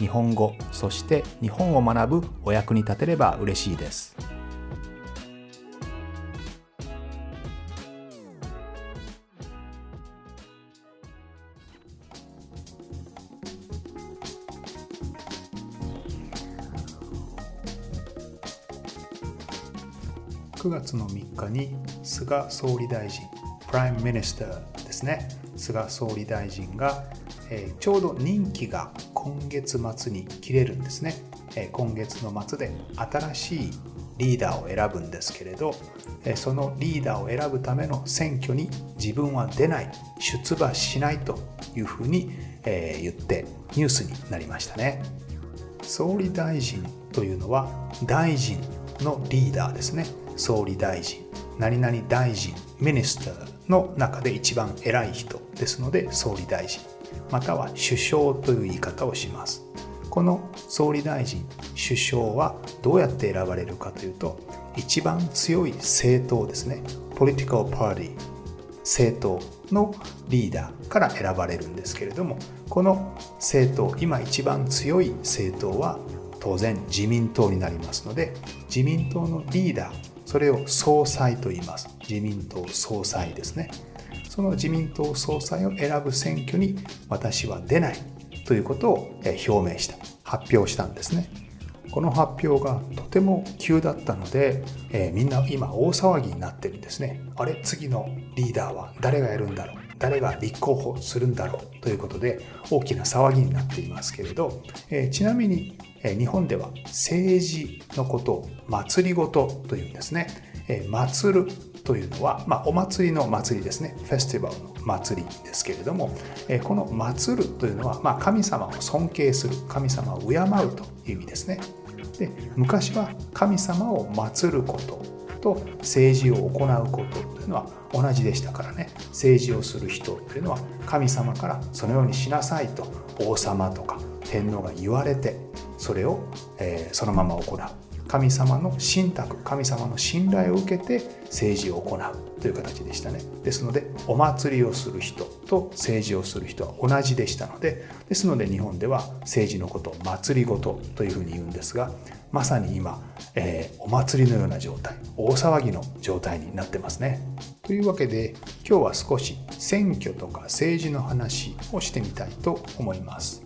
日本語そして日本を学ぶお役に立てれば嬉しいです。9月の3日に菅総理大臣 Prime Minister ですね。菅総理大臣が、えー、ちょうど任期が今月末に切れるんですね、え、今月の末で新しいリーダーを選ぶんですけれど、え、そのリーダーを選ぶための選挙に自分は出ない出馬しないというふうに、え、言ってニュースになりましたね。総理大臣というのは大臣のリーダーですね。総理大臣。何々大臣ミニスターの中で一番偉い人ですので総理大臣。または首相という言い方をします。この総理大臣首相はどうやって選ばれるかというと一番強い政党ですね。political party 政党のリーダーから選ばれるんですけれどもこの政党今一番強い政党は当然自民党になりますので自民党のリーダーそれを総裁と言います。自民党総裁ですね。その自民党総裁を選ぶ選挙に私は出ないということを表明した発表したんですね。この発表がとても急だったので、えー、みんな今大騒ぎになってるんですね。あれ次のリーダーは誰がやるんだろう？誰が立候補するんだろう？ということで大きな騒ぎになっていますけれど、えー、ちなみに日本では政治のことを祭りごとというんですね。え祭るというのは、まあ、お祭りの祭りですね。フェスティバルの祭りですけれども、この祭るというのは、まあ、神様を尊敬する、神様を敬うという意味ですね。で昔は神様を祀ることと政治を行うことというのは同じでしたからね政治をする人というのは神様からそのようにしなさいと王様とか天皇が言われてそれを、え、そのまま行う神様の信託神様の信頼を受けて政治を行うという形でしたね。ですのでお祭りをする人と政治をする人は同じでしたのでですので日本では政治のことを祭りごとというふうに言うんですがまさに今、えー、お祭りのような状態大騒ぎの状態になってますね。というわけで今日は少し選挙とか政治の話をしてみたいと思います。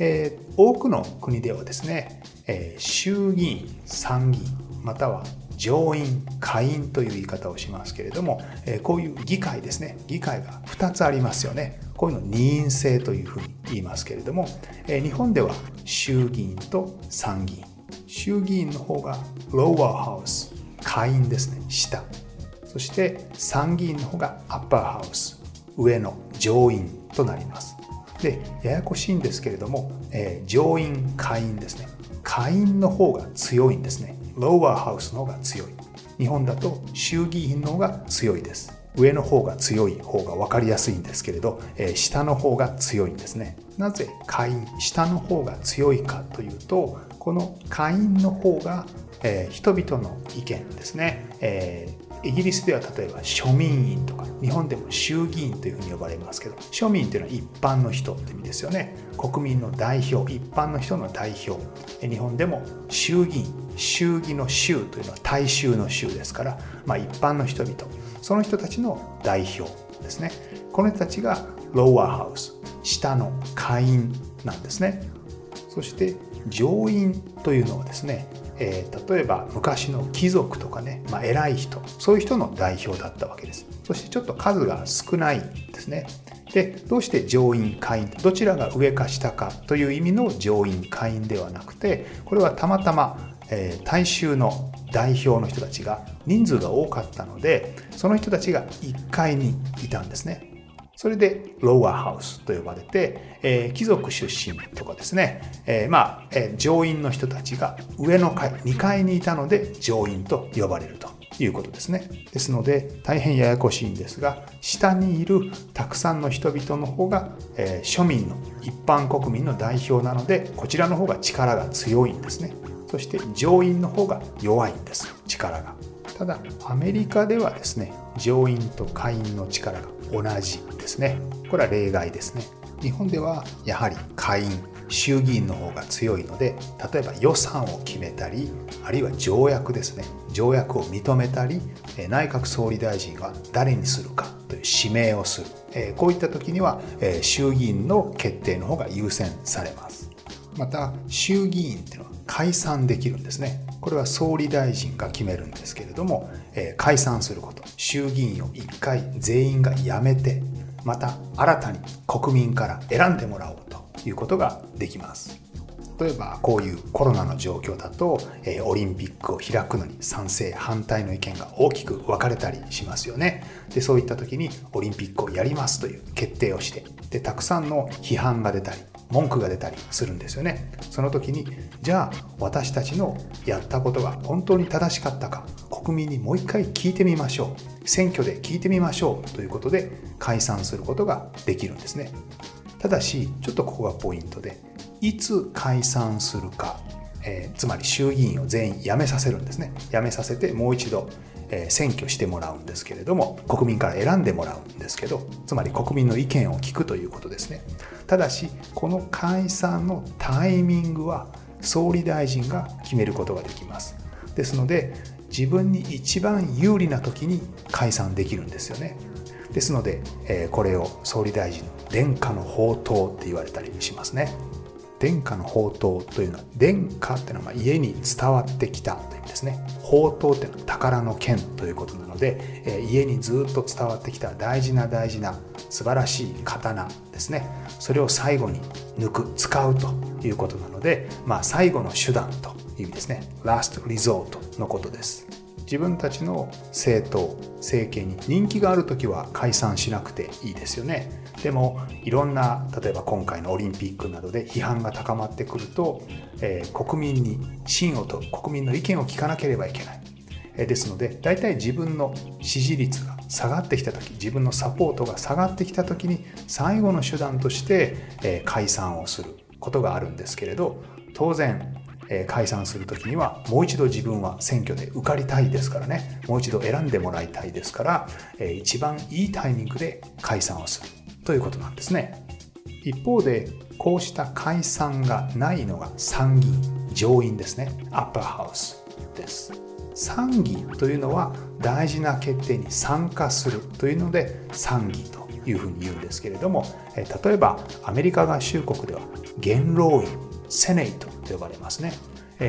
えー、多くの国ではですね、えー、衆議院参議院または上院下院という言い方をしますけれども、えー、こういう議会ですね。議会が2つありますよね。こういうの二院制というふうに言いますけれども、えー、日本では衆議院と参議院。衆議院の方がローワーハウス下院ですね。下。そして参議院の方がアッパーハウス上の上院となります。でややこしいんですけれども、えー、上院下院ですね。下院の方が強いんですね。ローワーハウスの方が強い。日本だと衆議院の方が強いです。上の方が強い方が分かりやすいんですけれど、え、下の方が強いんですね。なぜ下院下の方が強いかというとこの下院の方が、え、人々の意見ですね、えーイギリスでは例えば庶民院とか日本でも衆議院というふうに呼ばれますけど庶民というのは一般の人って意味ですよね。国民の代表一般の人の代表。日本でも衆議院衆議の衆というのは大衆の衆ですから、まあ、一般の人々。その人たちの代表ですね。この人たちがローワーハウス下の下院なんですね。そして上院というのはですねえー、例えば昔の貴族とかね、まあ、偉い人そういう人の代表だったわけです。そしてちょっと数が少ないんですね。でどうして上院下院どちらが上か下かという意味の上院下院ではなくてこれはたまたま、えー、大衆の代表の人たちが人数が多かったのでその人たちが1階にいたんですね。それでローアーハウスと呼ばれて、えー、貴族出身とかですね、えー、まあ、えー、上院の人たちが上の階、2階にいたので上院と呼ばれるということですね。ですので大変ややこしいんですが、下にいるたくさんの人々の方が、え庶民の一般国民の代表なので、こちらの方が力が強いんですね。そして上院の方が弱いんです、力が。ただアメリカではですね上院と下院の力が同じですね。これは例外ですね。日本ではやはり下院衆議院の方が強いので例えば予算を決めたりあるいは条約ですね。条約を認めたり内閣総理大臣は誰にするかという指名をする。こういった時には衆議院の決定の方が優先されます。また衆議院っていうのは解散できるんですね。これは総理大臣が決めるんですけれども、えー、解散すること。衆議院を1回全員が辞めてまた新たに国民から選んでもらおうということができます。例えばこういうコロナの状況だと、えー、オリンピックを開くのに賛成反対の意見が大きく分かれたりしますよね。でそういった時にオリンピックをやりますという決定をしてでたくさんの批判が出たり文句が出たりするんですよね。その時にじゃあ私たちのやったことが本当に正しかったか国民にもう一回聞いてみましょう。選挙で聞いてみましょうということで解散することができるんですね。ただしちょっとここがポイントでいつ解散するか、えー、つまり衆議院を全員辞めさせるんですね。辞めさせてもう一度え選挙してもらうんですけれども国民から選んでもらうんですけどつまり国民の意見を聞くということですね。ただしこの解散のタイミングは総理大臣が決めることができます。ですので自分に一番有利な時に解散できるんですよね。ですので、えこれを総理大臣の殿下の宝刀って言われたりしますね。殿下の宝刀というのは殿下っていうのは家に伝わってきたという意味ですね。宝刀っていうのは宝の剣ということなので、え家にずっと伝わってきた大事な大事な素晴らしい刀ですね。それを最後に抜く使うということなので、まあ、最後の手段という意味ですね。Last resort のことです。自分たちの政党政権に人気がある時は解散しなくていいですよね。でもいろんな例えば今回のオリンピックなどで批判が高まってくると、えー、国民に信を問う国民の意見を聞かなければいけない、えー、ですので大体自分の支持率が下がってきた時自分のサポートが下がってきた時に最後の手段として、えー、解散をすることがあるんですけれど当然解散する時にはもう一度自分は選挙で受かりたいですからね。もう一度選んでもらいたいですから一番いいタイミングで解散をする。ということなんですね。一方でこうした解散がないのが参議院上院ですね。アッパーハウスです。参議というのは大事な決定に参加するというので参議というふうに言うんですけれども例えばアメリカ合衆国では元老院セネイトと呼ばれますね。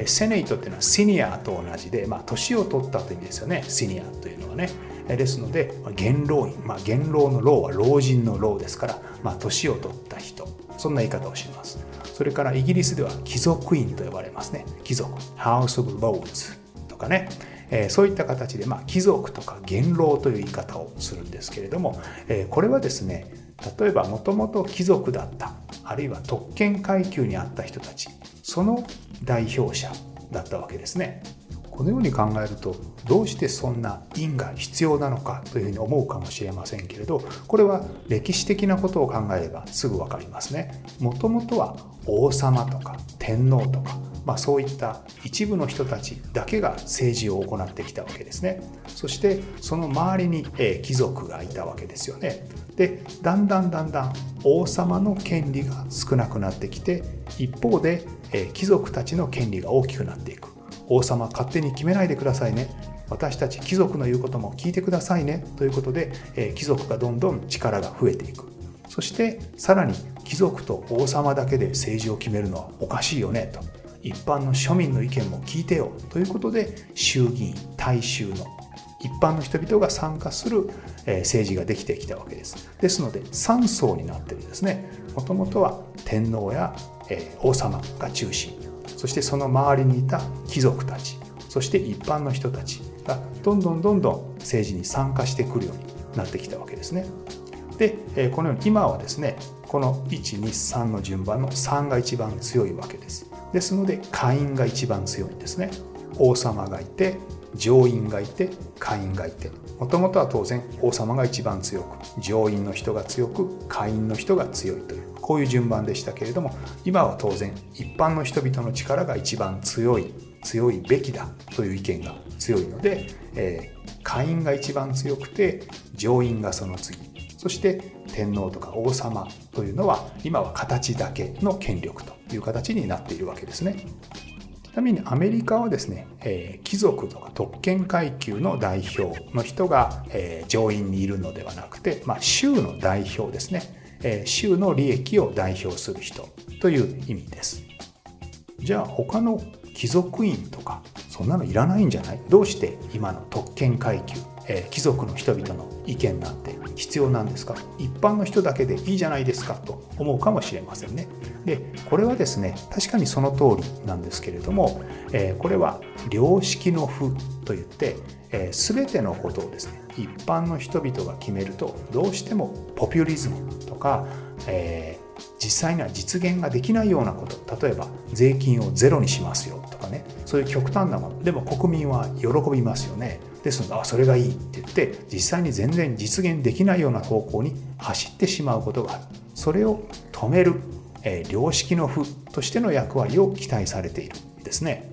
セネイトっていうのはシニアと同じで、まあ、年を取ったという意味ですよね。シニアというのはね。ですので元老院、まあ、元老の老は老人の老ですから、まあ、年を取った人。そんな言い方をします。それからイギリスでは貴族院と呼ばれますね。貴族。House of Lords とかね。えそういった形で、まあ、貴族とか元老という言い方をするんですけれども、えこれはですね例えばもともと貴族だったあるいは特権階級にあった人たちその代表者だったわけですねこのように考えるとどうしてそんな因が必要なのかというふうに思うかもしれませんけれどこれは歴史的なことを考えればすぐ分かりますね。もともとは王様とか天皇とか、まあ、そういった一部の人たちだけが政治を行ってきたわけですね。そしてその周りに、貴族がいたわけですよね。でだんだんだんだん王様の権利が少なくなってきて一方で、え貴族たちの権利が大きくなっていく。王様勝手に決めないでくださいね。私たち貴族の言うことも聞いてくださいね。ということで、え貴族がどんどん力が増えていく。そしてさらに貴族と王様だけで政治を決めるのはおかしいよねと。一般の庶民の意見も聞いてよ。ということで衆議院大衆の一般の人々が参加する政治ができてきたわけです。ですので3層になってるんですね。もともとは天皇や王様が中心そしてその周りにいた貴族たち。そして一般の人たちがどんどんどんどん政治に参加してくるようになってきたわけですね。でこのように今はですねこの123の順番の3が一番強いわけです。ですので下院が一番強いんですね。王様がいて上院がいて下院がいて。もともとは当然王様が一番強く上院の人が強く下院の人が強いというこういう順番でしたけれども今は当然一般の人々の力が一番強い強いべきだという意見が強いので、えー、下院が一番強くて上院がその次そして天皇とか王様というのは今は形だけの権力という形になっているわけですね。ちなみにアメリカはですね、えー、貴族とか特権階級の代表の人が、えー、上院にいるのではなくて、まあ、州の代表ですね、えー、州の利益を代表する人という意味です。じゃあ他の貴族院とかそんなのいらないんじゃない？どうして今の特権階級、えー、貴族の人々の意見なんて必要なんですか？一般の人だけでいいじゃないですかと思うかもしれませんね。でこれはですね確かにその通りなんですけれども、えー、これは良識の負といって、えー、全てのことをですね一般の人々が決めるとどうしてもポピュリズムとか、え、実際には実現ができないようなこと例えば税金をゼロにしますよとかねそういう極端なもの。でも国民は喜びますよね。ですのあそれがいいって言って実際に全然実現できないような方向に走ってしまうことがある。それを止める、えー、良識の負としての役割を期待されているんですね。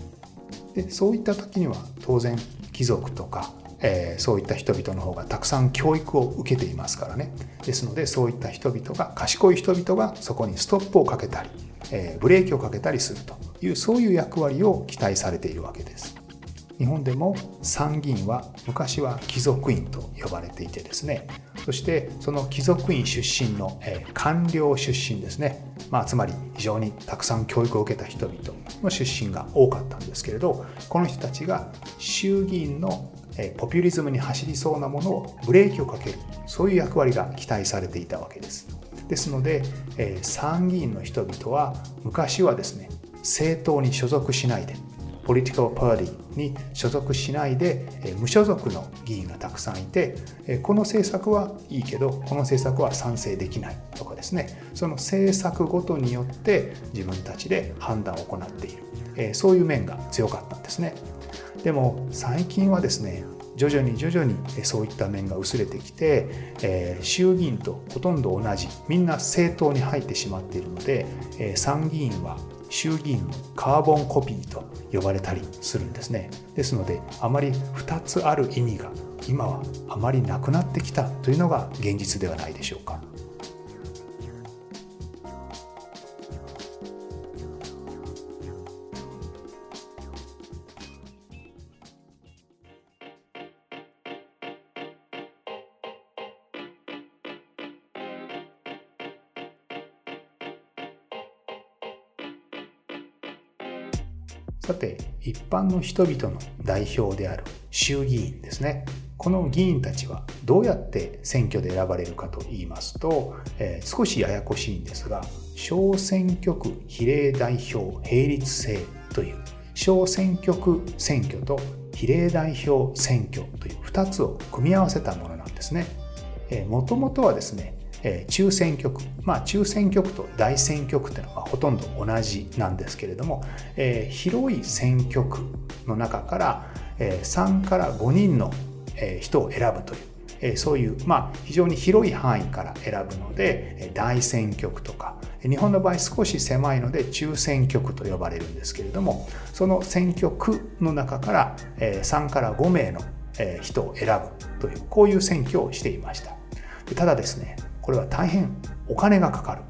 でそういった時には当然貴族とかえー、そういった人々の方がたくさん教育を受けていますからね。ですのでそういった人々が賢い人々がそこにストップをかけたり、えー、ブレーキをかけたりするというそういう役割を期待されているわけです。日本でも参議院は昔は貴族院と呼ばれていてですねそしてその貴族院出身の、え、官僚出身ですね、まあ、つまり非常にたくさん教育を受けた人々の出身が多かったんですけれどこの人たちが衆議院のポピュリズムに走りそうなものをブレーキをかけるそういう役割が期待されていたわけです。ですので参議院の人々は昔はですね政党に所属しないでポリティカルパーティーに所属しないで無所属の議員がたくさんいてこの政策はいいけどこの政策は賛成できないとかですね。その政策ごとによって自分たちで判断を行っている。そういう面が強かったんですね。でも最近はですね徐々に徐々にそういった面が薄れてきて、え、衆議院とほとんど同じみんな政党に入ってしまっているので、え、参議院は衆議院のカーボンコピーと呼ばれたりするんですねですのであまり2つある意味が今はあまりなくなってきたというのが現実ではないでしょうか。般の人々の代表である衆議院ですねこの議員たちはどうやって選挙で選ばれるかと言いますと、えー、少しややこしいんですが小選挙区比例代表並立制という小選挙区選挙と比例代表選挙という2つを組み合わせたものなんですね。もともとはですね中選挙区、まあ、中選挙区と大選挙区というのはほとんど同じなんですけれども、えー、広い選挙区の中から、えー、3から5人の、えー、人を選ぶという、え、そういう、まあ、非常に広い範囲から選ぶので大選挙区とか日本の場合少し狭いので中選挙区と呼ばれるんですけれどもその選挙区の中から、えー、3から5名の人を選ぶというこういう選挙をしていました。ただですねこれは大変お金がかかる。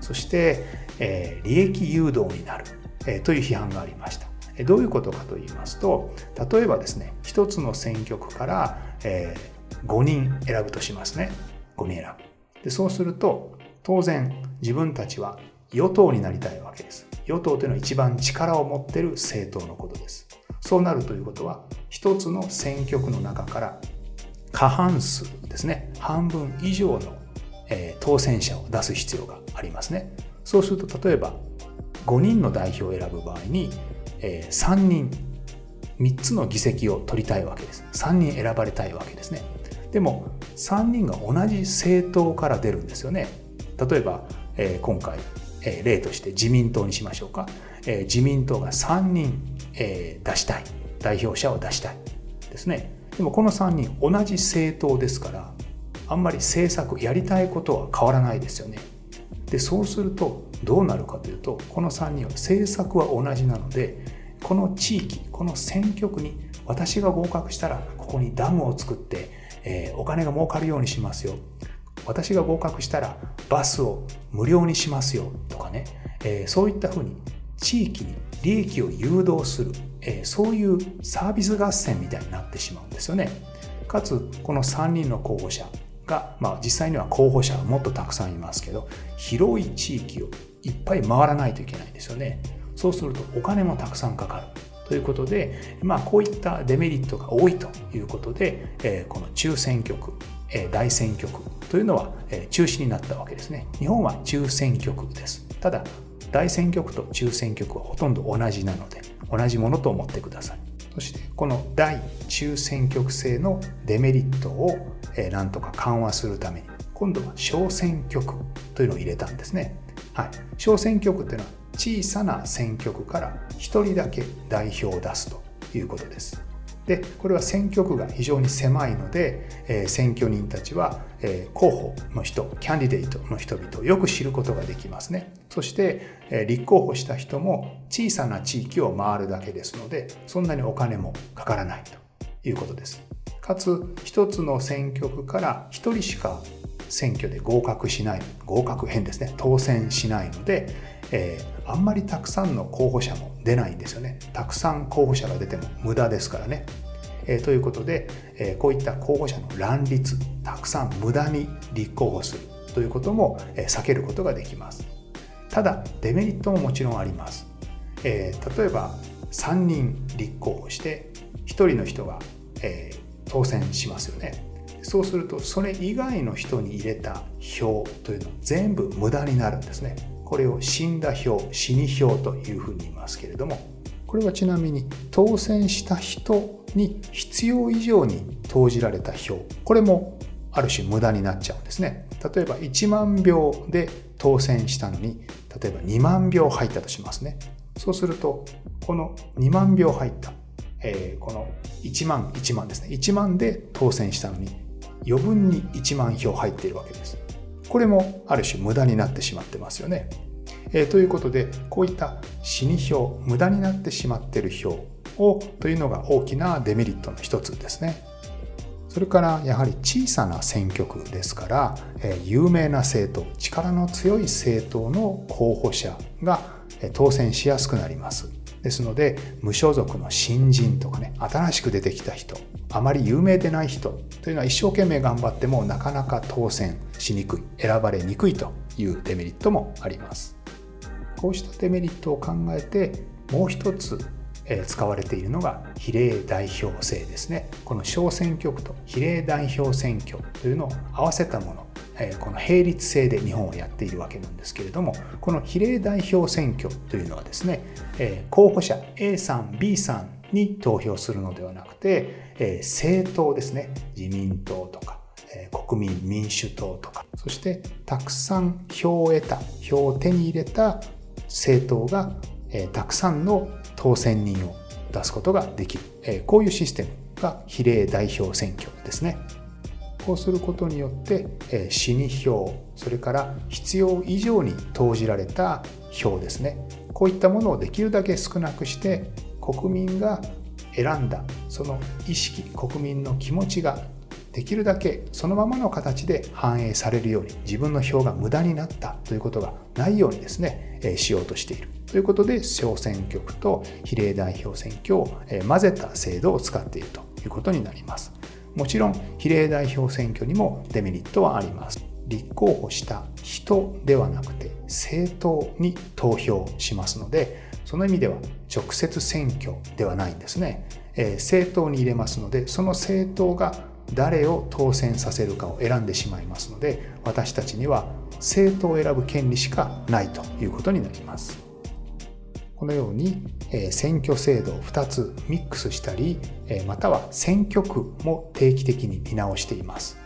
そして、え、利益誘導になる、え、という批判がありました。どういうことかと言いますと例えばですね一つの選挙区から、え、5人選ぶとしますね。5人選ぶ。でそうすると当然自分たちは与党になりたいわけです。与党というのは一番力を持ってる政党のことです。そうなるということは一つの選挙区の中から過半数ですね。半分以上のえ、当選者を出す必要がありますね。そうすると例えば5人の代表を選ぶ場合に、え、3人3つの議席を取りたいわけです。3人選ばれたいわけですね。でも3人が同じ政党から出るんですよね。例えば、え、今回、え、例として自民党にしましょうか。え、自民党が3人、え、出したい。代表者を出したい。ですね。でもこの3人同じ政党ですから、あんまり政策、やりたいことは変わらないですよね。で、そうするとどうなるかというと、この3人は政策は同じなので、この地域、この選挙区に私が合格したらここにダムを作って、えー、お金が儲かるようにしますよ。私が合格したらバスを無料にしますよとかね、えー、そういったふうに地域に利益を誘導する、えー、そういうサービス合戦みたいになってしまうんですよね。かつこの3人の候補者が、まあ、実際には候補者はもっとたくさんいますけど広い地域をいっぱい回らないといけないんですよね。そうするとお金もたくさんかかる。ということで、まあ、こういったデメリットが多いということで、えー、この中選挙区、えー、大選挙区というのは、えー、中止になったわけですね。日本は中選挙区です。ただ、大選挙区と中選挙区はほとんど同じなので、同じものと思ってください。そして、この大中選挙区制のデメリットを、えー、なんとか緩和するために、今度は小選挙区というのを入れたんですね。はい。小選挙区というのは小さな選挙区から1人だけ代表を出すということです。でこれは選挙区が非常に狭いので、えー、選挙人たちは、えー、候補の人キャンディデートの人々をよく知ることができますね。そして、えー、立候補した人も小さな地域を回るだけですのでそんなにお金もかからないということです。かつ一つの選挙区から一人しか選挙で合格しない合格編ですね当選しないのでえー、あんまりたくさんの候補者も出ないんですよね。たくさん候補者が出ても無駄ですからね。えー、ということで、えー、こういった候補者の乱立、たくさん無駄に立候補するということも、え、避けることができます。ただ、デメリットももちろんあります。え、例えば、3人立候補して、1人の人が、え、当選しますよね。そうすると、それ以外の人に入れた票というのは全部無駄になるんですね。これを死んだ票死に票というふうに言いますけれどもこれはちなみに当選した人に必要以上に投じられた票これもある種無駄になっちゃうんですね。例えば1万票で当選したのに例えば2万票入ったとしますね。そうするとこの2万票入った、えー、この1万1万ですね。1万で当選したのに余分に1万票入っているわけです。これもある種無駄になってしまってますよね。えー、ということでこういった死に票無駄になってしまっている票をというのが大きなデメリットの一つですね。それからやはり小さな選挙区ですから、えー、有名な政党力の強い政党の候補者が当選しやすくなります。ですので無所属の新人とかね新しく出てきた人あまり有名でない人というのは一生懸命頑張ってもなかなか当選しにくい選ばれにくいというデメリットもあります。こうしたデメリットを考えてもう一つ使われているのが比例代表制ですね。この小選挙区と比例代表選挙というのを合わせたものこの並立制で日本はやっているわけなんですけれどもこの比例代表選挙というのはですね候補者 A さん B さんに投票するのではなくて政党ですね。自民党とか国民民主党とかそしてたくさん票を得た票を手に入れた政党がたくさんの当選人を出すことができる。えこういうシステムが比例代表選挙ですね。こうすることによって、え死に票それから必要以上に投じられた票ですね。こういったものをできるだけ少なくして国民が選んだその意識国民の気持ちができるだけそのままの形で反映されるように自分の票が無駄になったということがないようにですね、えしようとしている。ということで小選挙区と比例代表選挙を混ぜた制度を使っているということになります。もちろん比例代表選挙にもデメリットはあります。立候補した人ではなくて政党に投票しますのでその意味では直接選挙ではないんですね、え、政党に入れますのでその政党が誰を当選させるかを選んでしまいますので私たちには政党を選ぶ権利しかないということになりますこのように選挙制度を2つミックスしたりまたは選挙区も定期的に見直しています。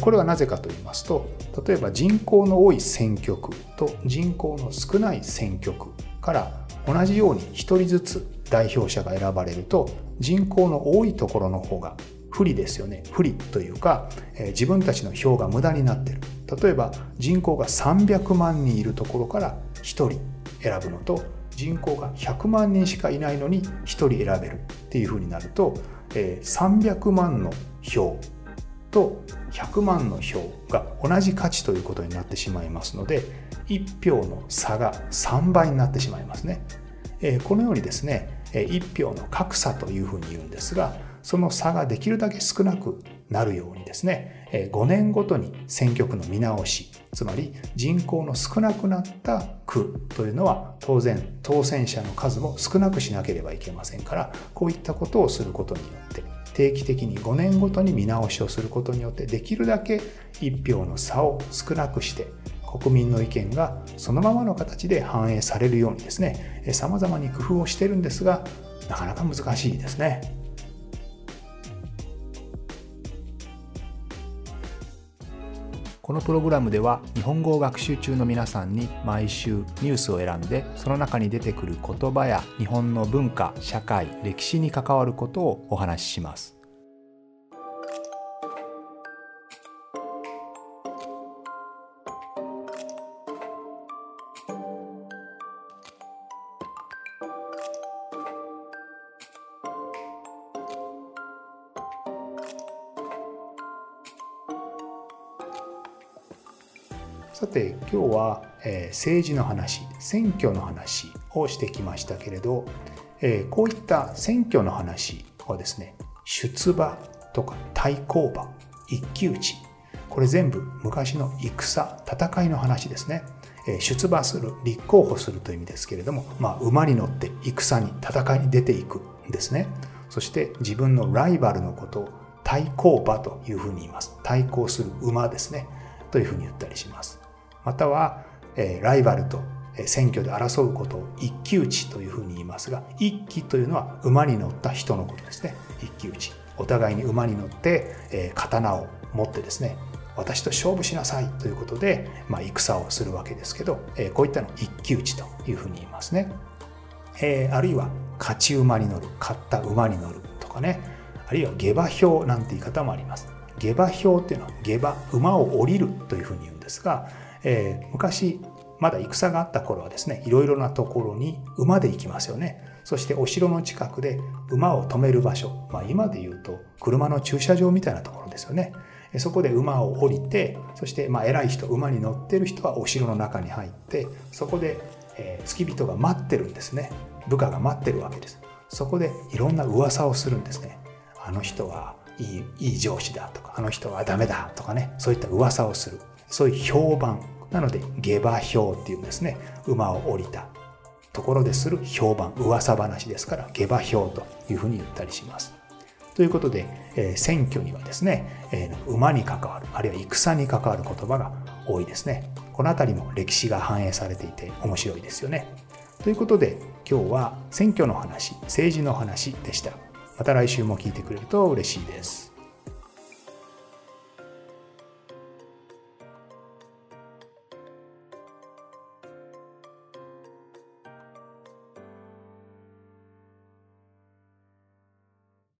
これはなぜかと言いますと例えば人口の多い選挙区と人口の少ない選挙区から同じように1人ずつ代表者が選ばれると人口の多いところの方が不利ですよね。不利というか、自分たちの票が無駄になってる。例えば人口が300万人いるところから1人選ぶのと人口が100万人しかいないのに1人選べるっていうふうになると、え300万の票と100万の票が同じ価値ということになってしまいますので1票の差が3倍になってしまいますね。このようにですね1票の格差というふうに言うんですがその差ができるだけ少なくなるようにですね5年ごとに選挙区の見直しつまり人口の少なくなった区というのは当然当選者の数も少なくしなければいけませんからこういったことをすることによって定期的に5年ごとに見直しをすることによってできるだけ1票の差を少なくして国民の意見がそのままの形で反映されるようにですね様々に工夫をしてるんですがなかなか難しいですね。このプログラムでは日本語を学習中の皆さんに毎週ニュースを選んでその中に出てくる言葉や日本の文化社会歴史に関わることをお話しします。さて今日は、えー、政治の話選挙の話をしてきましたけれど、えー、こういった選挙の話はですね出馬とか対抗馬一騎打ちこれ全部昔の戦戦いの話ですね。え出馬する立候補するという意味ですけれども、まあ、馬に乗って戦に戦いに出ていくんですね。そして自分のライバルのことを対抗馬というふうに言います。対抗する馬ですね。というふうに言ったりします。または、えライバルと選挙で争うことを一騎打ちというふうに言いますが一騎というのは馬に乗った人のことですね。一騎打ち。お互いに馬に乗って、え刀を持ってですね私と勝負しなさいということで、まあ、戦をするわけですけど、えこういったのを一騎打ちというふうに言いますね、えあるいは勝ち馬に乗る。勝った馬に乗るとかね。あるいは下馬評なんて言い方もあります。下馬評っていうのは下馬馬を降りるというふうに言うんですがえー、昔まだ戦があった頃はですねいろいろなところに馬で行きますよね。そしてお城の近くで馬を止める場所、まあ、今で言うと車の駐車場みたいなところですよね。そこで馬を降りてそしてまあ偉い人馬に乗ってる人はお城の中に入ってそこで、えー、付き人が待ってるんですね。部下が待ってるわけです。そこでいろんな噂をするんですね。あの人はいいいい上司だとかあの人はダメだとかねそういった噂をする。そういう評判。なので下馬評っていうんですね。馬を降りたところでする評判噂話ですから下馬評というふうに言ったりします。ということで、えー、選挙にはですね、えー、馬に関わるあるいは戦に関わる言葉が多いですね。この辺りも歴史が反映されていて面白いですよね。ということで今日は選挙の話政治の話でした。また来週も聞いてくれると嬉しいです。